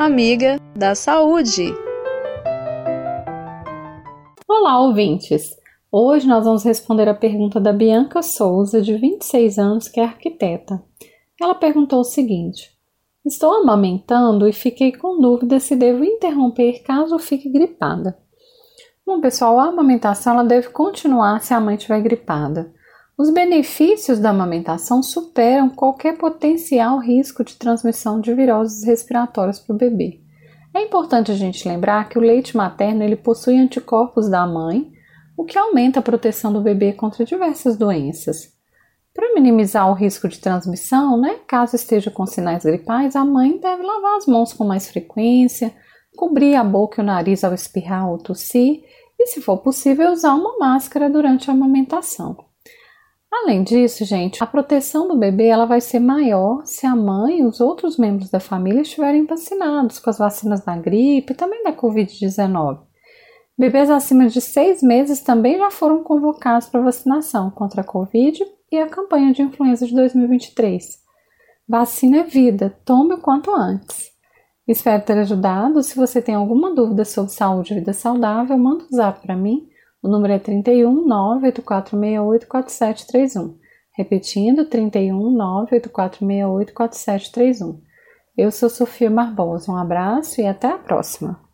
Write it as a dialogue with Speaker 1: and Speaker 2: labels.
Speaker 1: amiga da saúde.
Speaker 2: Olá, ouvintes! Hoje nós vamos responder a pergunta da Bianca Souza, de 26 anos, que é arquiteta. Ela perguntou o seguinte: Estou amamentando e fiquei com dúvida se devo interromper caso fique gripada. Bom, pessoal, a amamentação ela deve continuar se a mãe estiver gripada. Os benefícios da amamentação superam qualquer potencial risco de transmissão de viroses respiratórias para o bebê. É importante a gente lembrar que o leite materno ele possui anticorpos da mãe, o que aumenta a proteção do bebê contra diversas doenças. Para minimizar o risco de transmissão, né, caso esteja com sinais gripais, a mãe deve lavar as mãos com mais frequência, cobrir a boca e o nariz ao espirrar ou tossir e, se for possível, usar uma máscara durante a amamentação. Além disso, gente, a proteção do bebê ela vai ser maior se a mãe e os outros membros da família estiverem vacinados com as vacinas da gripe e também da Covid-19. Bebês acima de seis meses também já foram convocados para vacinação contra a Covid e a campanha de influenza de 2023. Vacina é vida, tome o quanto antes. Espero ter ajudado. Se você tem alguma dúvida sobre saúde e vida saudável, manda um zap para mim o número é 31 98468 4731. Repetindo, 31 98468 4731. Eu sou Sofia Barbosa. Um abraço e até a próxima.